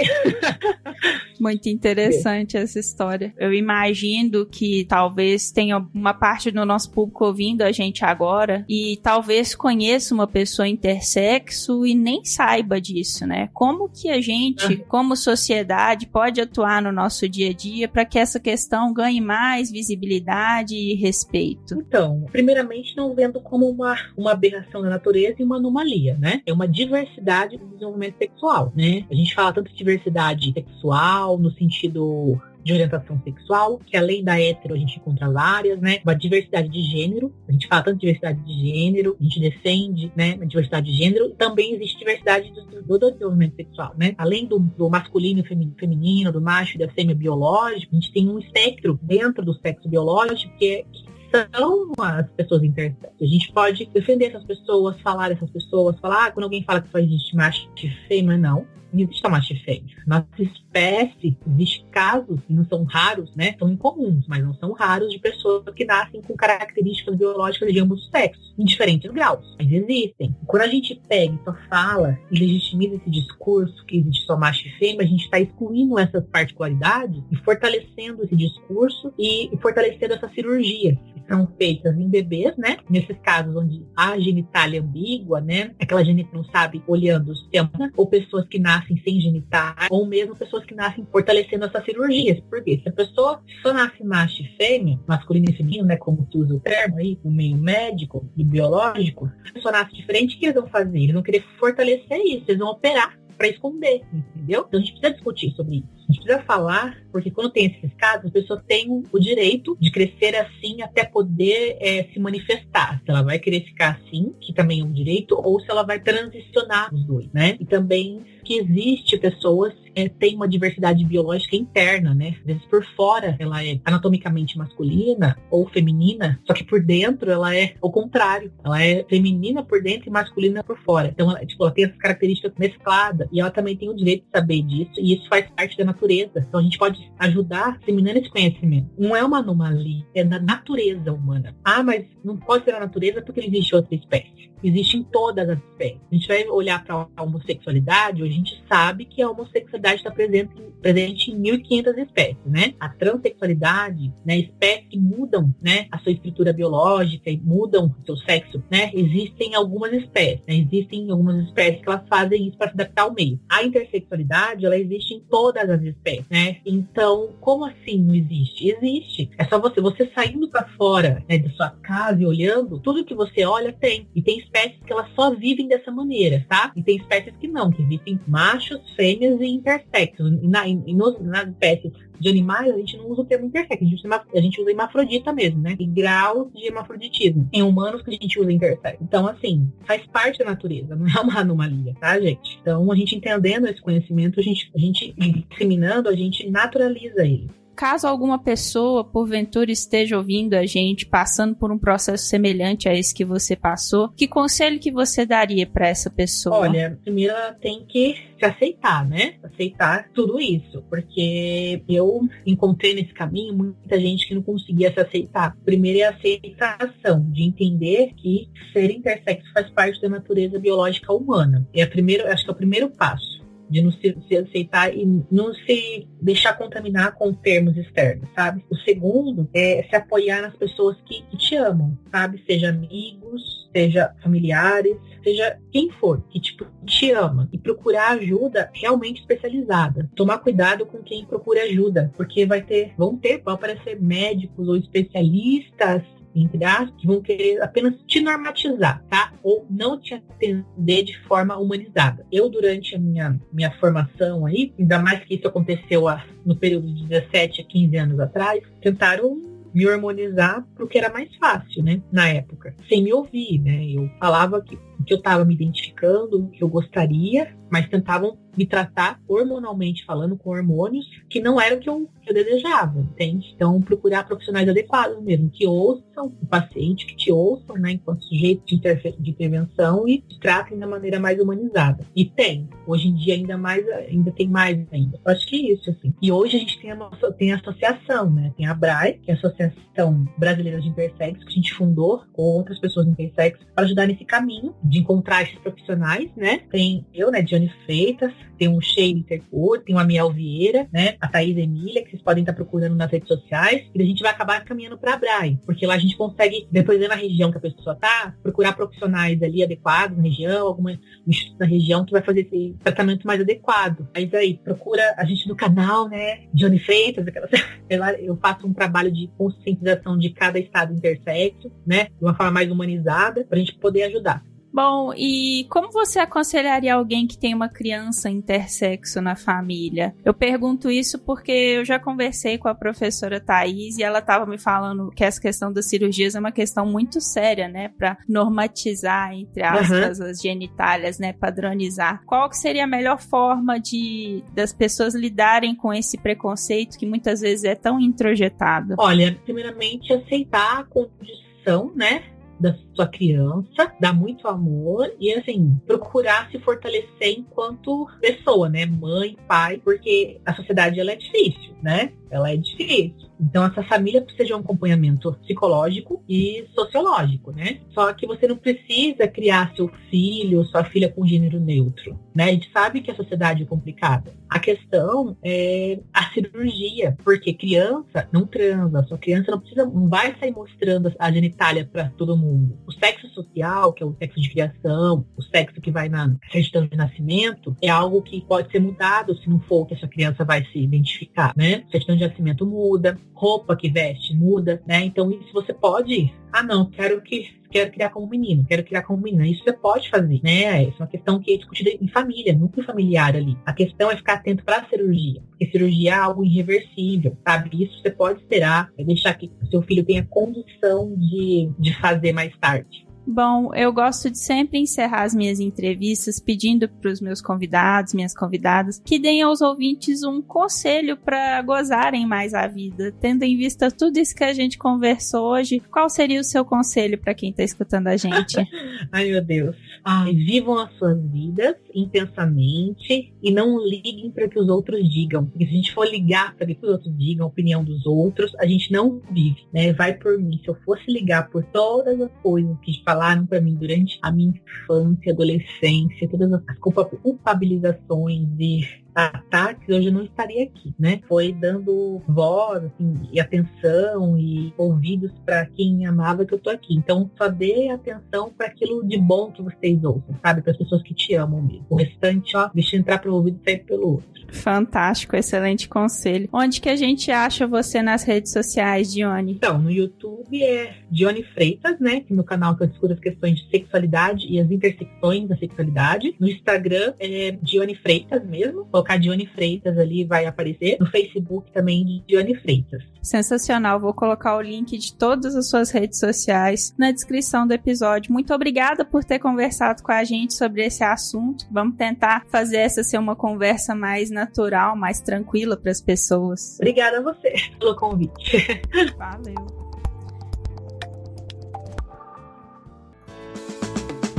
Muito interessante essa história. Eu imagino que talvez tenha uma parte do nosso público ouvindo a gente agora e talvez conheça uma pessoa intersexo e nem saiba disso, né? Como que a gente, como sociedade, pode atuar no nosso dia a dia para que essa questão ganhe mais visibilidade e respeito? Então, primeiramente, não vendo como uma, uma aberração da natureza e uma anomalia, né? É uma diversidade do desenvolvimento sexual, né? A gente fala tanto de diversidade sexual no sentido de orientação sexual, que além da hétero a gente encontra várias, né? Uma diversidade de gênero, a gente fala tanto de diversidade de gênero, a gente defende, né? A diversidade de gênero, também existe diversidade do, do, do desenvolvimento sexual, né? Além do, do masculino e feminino, do macho e da fêmea biológico, a gente tem um espectro dentro do sexo biológico que é, que são as pessoas intersexo. A gente pode defender essas pessoas, falar dessas pessoas, falar, ah, quando alguém fala que só existe macho e fêmea, não existe macho e fêmea. Nossa espécie, existe casos, e não são raros, né? São incomuns, mas não são raros, de pessoas que nascem com características biológicas de ambos os sexos, em diferentes graus. Mas existem. Quando a gente pega e só fala e legitimiza esse discurso que existe só macho e fêmea, a gente está excluindo essas particularidades e fortalecendo esse discurso e fortalecendo essas cirurgias são feitas em bebês, né? Nesses casos onde a genitália ambígua, né? Aquela gente que não sabe olhando o sistema, ou pessoas que nascem sem genitália, ou mesmo pessoas que nascem fortalecendo essas cirurgias. Por quê? Se a pessoa só nasce macho e fêmea, masculino e feminino, né? Como tu usa o termo aí, no meio médico e biológico, se a pessoa nasce diferente, o que eles vão fazer? Eles vão querer fortalecer isso, eles vão operar para esconder, entendeu? Então a gente precisa discutir sobre isso. A gente precisa falar, porque quando tem esses casos, a pessoa tem o direito de crescer assim até poder é, se manifestar. Se ela vai querer ficar assim, que também é um direito, ou se ela vai transicionar os dois, né? E também que existe pessoas é, têm uma diversidade biológica interna, né? Às vezes por fora ela é anatomicamente masculina ou feminina, só que por dentro ela é o contrário. Ela é feminina por dentro e masculina por fora. Então ela, tipo, ela tem essas características mescladas e ela também tem o direito de saber disso e isso faz parte da natureza. Então a gente pode ajudar disseminando esse conhecimento. Não é uma anomalia, é da natureza humana. Ah, mas não pode ser na natureza porque existe outra espécie. Existe em todas as espécies. A gente vai olhar para a homossexualidade, a gente sabe que a homossexualidade está presente, presente em 1.500 espécies, né? A transexualidade, né, espécies que mudam, né, a sua estrutura biológica e mudam o seu sexo, né? Existem algumas espécies, né? Existem algumas espécies que elas fazem isso para se adaptar ao meio. A intersexualidade, ela existe em todas as espécies, né? Então, como assim não existe? Existe. É só você, você saindo para fora né, da sua casa e olhando, tudo que você olha tem. E tem espécies que elas só vivem dessa maneira, tá? E tem espécies que não, que existem machos, fêmeas e intersexos. E na, e nas espécies de animais, a gente não usa o termo intersexo, a gente usa, a gente usa hermafrodita mesmo, né? E graus de hermafroditismo. Em humanos que a gente usa intersexo. Então, assim, faz parte da natureza, não é uma anomalia, tá, gente? Então, a gente entendendo esse conhecimento, a gente, a gente disseminando, a gente naturaliza ele. Caso alguma pessoa, porventura, esteja ouvindo a gente, passando por um processo semelhante a esse que você passou, que conselho que você daria para essa pessoa? Olha, primeiro ela tem que se aceitar, né? Aceitar tudo isso, porque eu encontrei nesse caminho muita gente que não conseguia se aceitar. Primeiro é a aceitação, de entender que ser intersexo faz parte da natureza biológica humana. É a primeira, acho que é o primeiro passo de não se, se, aceitar e não se deixar contaminar com termos externos, sabe? O segundo é se apoiar nas pessoas que, que te amam, sabe? Seja amigos, seja familiares, seja quem for, que tipo te ama e procurar ajuda realmente especializada. Tomar cuidado com quem procura ajuda, porque vai ter, vão ter, vão aparecer médicos ou especialistas entre aspas, vão querer apenas te normatizar, tá? Ou não te atender de forma humanizada. Eu, durante a minha, minha formação aí, ainda mais que isso aconteceu no período de 17 a 15 anos atrás, tentaram me harmonizar pro que era mais fácil, né? Na época. Sem me ouvir, né? Eu falava que, que eu estava me identificando, que eu gostaria, mas tentavam me tratar hormonalmente falando com hormônios que não era o que eu, que eu desejava, entende? Então, procurar profissionais adequados mesmo, que ouçam o paciente, que te ouçam, né, enquanto sujeito de, de intervenção e te tratem da maneira mais humanizada. E tem, hoje em dia ainda mais, ainda tem mais ainda. Eu acho que é isso, assim. E hoje a gente tem a, tem a associação, né, tem a BRAE, que é a Associação Brasileira de Intersexo, que a gente fundou com outras pessoas intersexo para ajudar nesse caminho de encontrar esses profissionais, né? Tem eu, né, Diane Freitas, tem um Sheila Intercor, tem uma Miel Vieira, né? A Thaís Emília, que vocês podem estar procurando nas redes sociais. E a gente vai acabar caminhando para a BRAE, porque lá a gente consegue, dependendo da região que a pessoa tá, procurar profissionais ali adequados na região, alguma instituto na região que vai fazer esse tratamento mais adequado. Mas aí, procura a gente no canal, né? Johnny Freitas, aquela... eu faço um trabalho de conscientização de cada estado intersexo, né? De uma forma mais humanizada, para a gente poder ajudar. Bom, e como você aconselharia alguém que tem uma criança intersexo na família? Eu pergunto isso porque eu já conversei com a professora Thais e ela estava me falando que essa questão das cirurgias é uma questão muito séria, né? Para normatizar, entre aspas, uhum. as genitálias, né? Padronizar. Qual que seria a melhor forma de das pessoas lidarem com esse preconceito que muitas vezes é tão introjetado? Olha, primeiramente aceitar a condição, né? da sua criança, dar muito amor e assim, procurar se fortalecer enquanto pessoa, né? Mãe, pai, porque a sociedade ela é difícil, né? Ela é difícil. Então, essa família precisa de um acompanhamento psicológico e sociológico, né? Só que você não precisa criar seu filho, sua filha com gênero neutro, né? A gente sabe que a sociedade é complicada. A questão é a cirurgia, porque criança não transa, sua criança não precisa, não vai sair mostrando a genitália para todo mundo. O sexo social, que é o sexo de criação, o sexo que vai na certidão de nascimento, é algo que pode ser mudado se não for que essa criança vai se identificar, né? Certidão de nascimento muda, roupa que veste muda, né? Então isso você pode, ah não, quero que quero criar como menino, quero criar como menina. Isso você pode fazer, né? Isso é uma questão que é discutida em família, núcleo familiar ali. A questão é ficar atento para a cirurgia, porque cirurgia é algo irreversível, sabe? Isso você pode esperar, é deixar que seu filho tenha condição de, de fazer mais tarde. Bom, eu gosto de sempre encerrar as minhas entrevistas pedindo para os meus convidados, minhas convidadas, que deem aos ouvintes um conselho para gozarem mais a vida. Tendo em vista tudo isso que a gente conversou hoje, qual seria o seu conselho para quem está escutando a gente? Ai, meu Deus. Ai, vivam as suas vidas intensamente e não liguem para que os outros digam. Porque se a gente for ligar para que os outros digam a opinião dos outros, a gente não vive, né? Vai por mim. Se eu fosse ligar por todas as coisas que falaram para mim durante a minha infância, adolescência, todas as culpabilizações e ataques, hoje eu não estaria aqui, né? Foi dando voz assim, e atenção e ouvidos para quem amava que eu tô aqui. Então, só dê atenção para aquilo de bom que vocês ouçam, sabe? Para as pessoas que te amam mesmo. O restante, ó, deixa entrar pelo ouvido e sair pelo outro. Fantástico, excelente conselho. Onde que a gente acha você nas redes sociais, Dione? Então, no YouTube é Dione Freitas, né? Que é meu canal que eu discuto as questões de sexualidade e as intersecções da sexualidade. No Instagram é Dione Freitas mesmo colocar Dione Freitas ali, vai aparecer. No Facebook também de Dione Freitas. Sensacional. Vou colocar o link de todas as suas redes sociais na descrição do episódio. Muito obrigada por ter conversado com a gente sobre esse assunto. Vamos tentar fazer essa ser uma conversa mais natural, mais tranquila para as pessoas. Obrigada a você pelo convite. Valeu.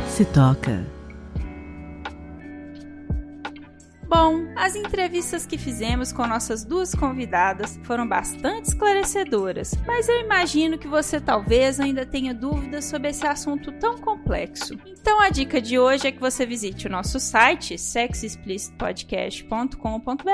Se toca Bom, as entrevistas que fizemos com nossas duas convidadas foram bastante esclarecedoras, mas eu imagino que você talvez ainda tenha dúvidas sobre esse assunto tão complexo. Então a dica de hoje é que você visite o nosso site sexoexplicitpodcast.com.br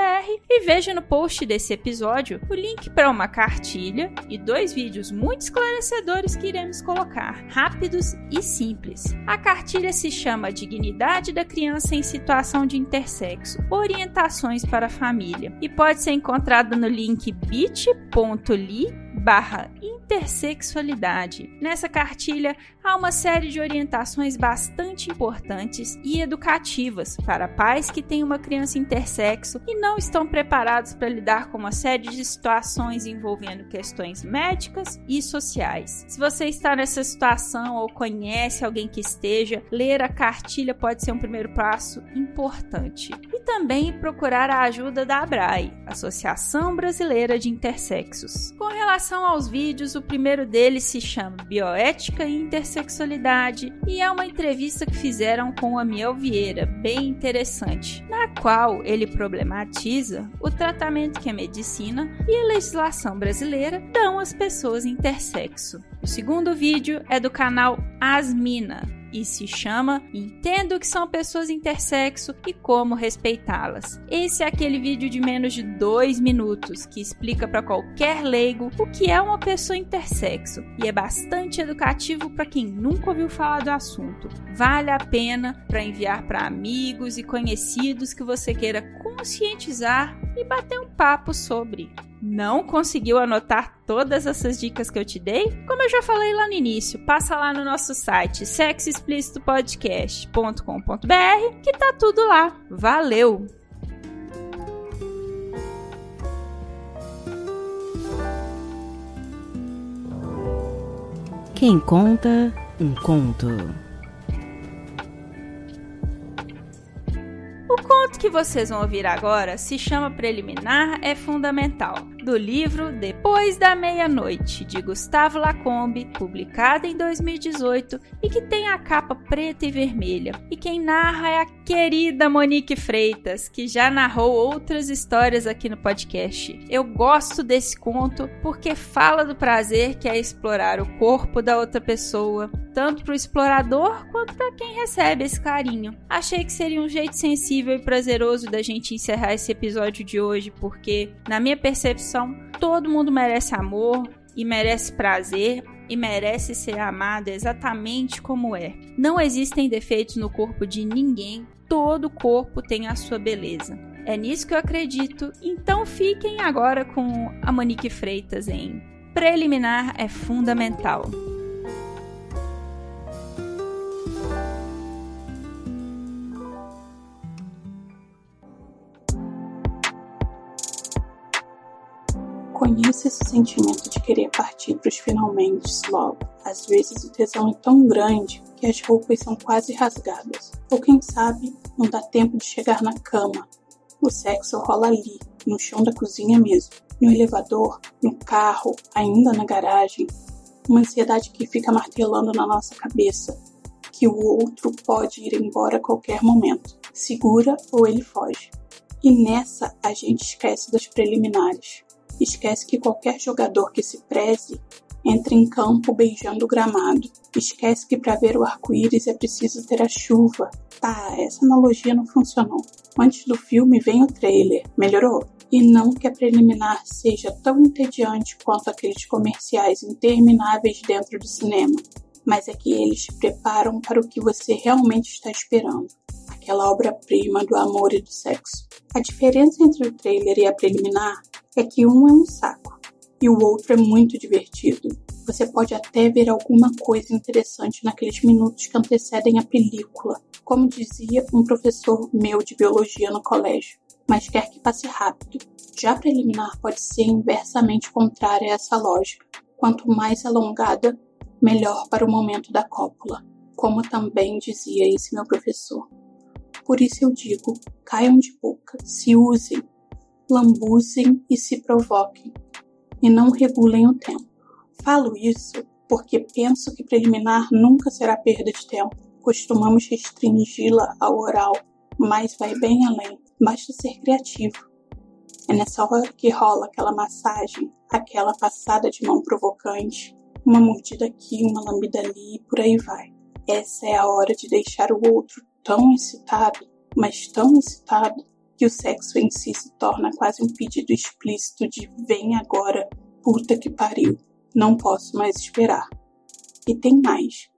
e veja no post desse episódio o link para uma cartilha e dois vídeos muito esclarecedores que iremos colocar, rápidos e simples. A cartilha se chama Dignidade da Criança em Situação de Intersexo orientações para a família e pode ser encontrada no link bit.ly barra intersexualidade. Nessa cartilha há uma série de orientações bastante importantes e educativas para pais que têm uma criança intersexo e não estão preparados para lidar com uma série de situações envolvendo questões médicas e sociais. Se você está nessa situação ou conhece alguém que esteja, ler a cartilha pode ser um primeiro passo importante. Também procurar a ajuda da ABRAE, Associação Brasileira de Intersexos. Com relação aos vídeos, o primeiro deles se chama Bioética e Intersexualidade e é uma entrevista que fizeram com o Amiel Vieira, bem interessante, na qual ele problematiza o tratamento que a medicina e a legislação brasileira dão às pessoas intersexo. O segundo vídeo é do canal Asmina, e se chama Entendo que são pessoas intersexo e como respeitá-las. Esse é aquele vídeo de menos de dois minutos que explica para qualquer leigo o que é uma pessoa intersexo e é bastante educativo para quem nunca ouviu falar do assunto. Vale a pena para enviar para amigos e conhecidos que você queira conscientizar e bater um papo sobre não conseguiu anotar todas essas dicas que eu te dei? Como eu já falei lá no início, passa lá no nosso site sexoexplicitopodcast.com.br que tá tudo lá. Valeu! Quem conta um conto. Que vocês vão ouvir agora se chama Preliminar é Fundamental, do livro Depois da Meia-Noite, de Gustavo Lacombe, publicado em 2018 e que tem a capa preta e vermelha. E quem narra é a querida Monique Freitas, que já narrou outras histórias aqui no podcast. Eu gosto desse conto porque fala do prazer que é explorar o corpo da outra pessoa, tanto para o explorador quanto para quem recebe esse carinho. Achei que seria um jeito sensível e prazeroso da gente encerrar esse episódio de hoje, porque, na minha percepção, todo mundo merece amor e merece prazer e merece ser amado exatamente como é. Não existem defeitos no corpo de ninguém, todo corpo tem a sua beleza. É nisso que eu acredito, então fiquem agora com a Monique Freitas em Preliminar é Fundamental. Conheço esse sentimento de querer partir para os finalmente logo. Às vezes o tesão é tão grande que as roupas são quase rasgadas. Ou quem sabe, não dá tempo de chegar na cama. O sexo rola ali, no chão da cozinha mesmo. No elevador, no carro, ainda na garagem. Uma ansiedade que fica martelando na nossa cabeça. Que o outro pode ir embora a qualquer momento. Segura ou ele foge. E nessa a gente esquece das preliminares Esquece que qualquer jogador que se preze entra em campo beijando o gramado. Esquece que para ver o arco-íris é preciso ter a chuva. Tá, essa analogia não funcionou. Antes do filme vem o trailer. Melhorou? E não que a preliminar seja tão entediante quanto aqueles comerciais intermináveis dentro do cinema, mas é que eles te preparam para o que você realmente está esperando aquela obra-prima do amor e do sexo. A diferença entre o trailer e a preliminar é que um é um saco e o outro é muito divertido. Você pode até ver alguma coisa interessante naqueles minutos que antecedem a película, como dizia um professor meu de biologia no colégio, mas quer que passe rápido. Já preliminar pode ser inversamente contrária a essa lógica. Quanto mais alongada, melhor para o momento da cópula, como também dizia esse meu professor. Por isso eu digo: caiam de boca, se usem, lambuzem e se provoquem, e não regulem o tempo. Falo isso porque penso que preliminar nunca será perda de tempo. Costumamos restringi-la ao oral, mas vai bem além. Basta ser criativo. É nessa hora que rola aquela massagem, aquela passada de mão provocante, uma mordida aqui, uma lambida ali e por aí vai. Essa é a hora de deixar o outro tão excitado, mas tão excitado, que o sexo em si se torna quase um pedido explícito de vem agora, puta que pariu, não posso mais esperar. E tem mais.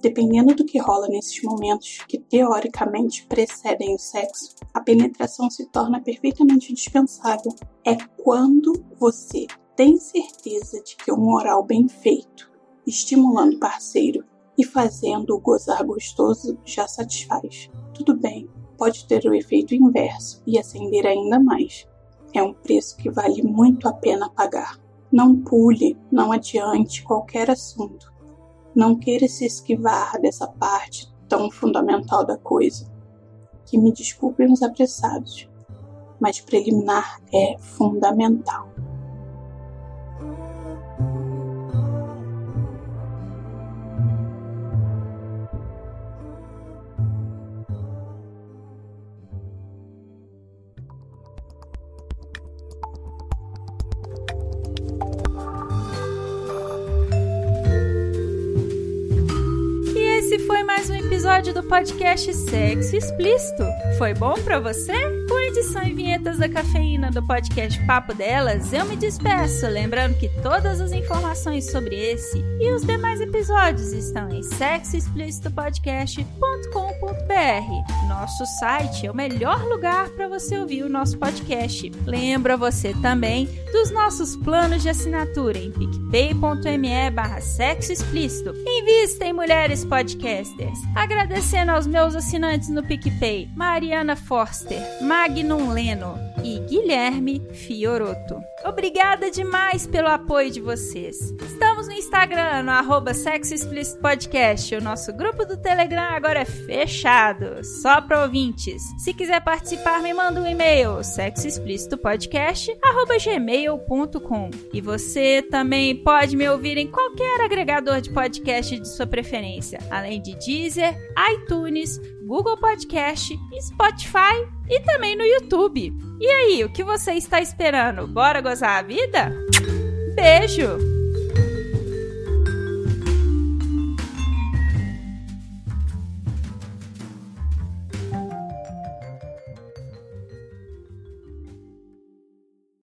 Dependendo do que rola nesses momentos que teoricamente precedem o sexo, a penetração se torna perfeitamente dispensável. É quando você tem certeza de que um oral bem feito, estimulando o parceiro e fazendo-o gozar gostoso já satisfaz. Tudo bem, pode ter o efeito inverso e acender ainda mais. É um preço que vale muito a pena pagar. Não pule, não adiante qualquer assunto. Não queira se esquivar dessa parte tão fundamental da coisa. Que me desculpem os apressados, mas preliminar é fundamental. Episódio do podcast Sexo Explícito. Foi bom para você? Com edição e vinhetas da cafeína do podcast Papo Delas, eu me despeço, lembrando que todas as informações sobre esse e os demais episódios estão em sexoexplicitopodcast.com.br. Nosso site é o melhor lugar para você ouvir o nosso podcast. Lembra você também dos nossos planos de assinatura em picpay.me barra sexo explícito. Invista em mulheres podcasters. Agradecendo aos meus assinantes no PicPay, Mariana Forster, Magnum Leno Guilherme Fioroto. Obrigada demais pelo apoio de vocês. Estamos no Instagram, no arroba Sexo Podcast. O nosso grupo do Telegram agora é fechado, só para ouvintes. Se quiser participar, me manda um e-mail, sexoexplicitopodcast.gmail.com E você também pode me ouvir em qualquer agregador de podcast de sua preferência, além de Deezer, iTunes, Google Podcast, Spotify e também no YouTube. E aí, o que você está esperando? Bora gozar a vida? Beijo!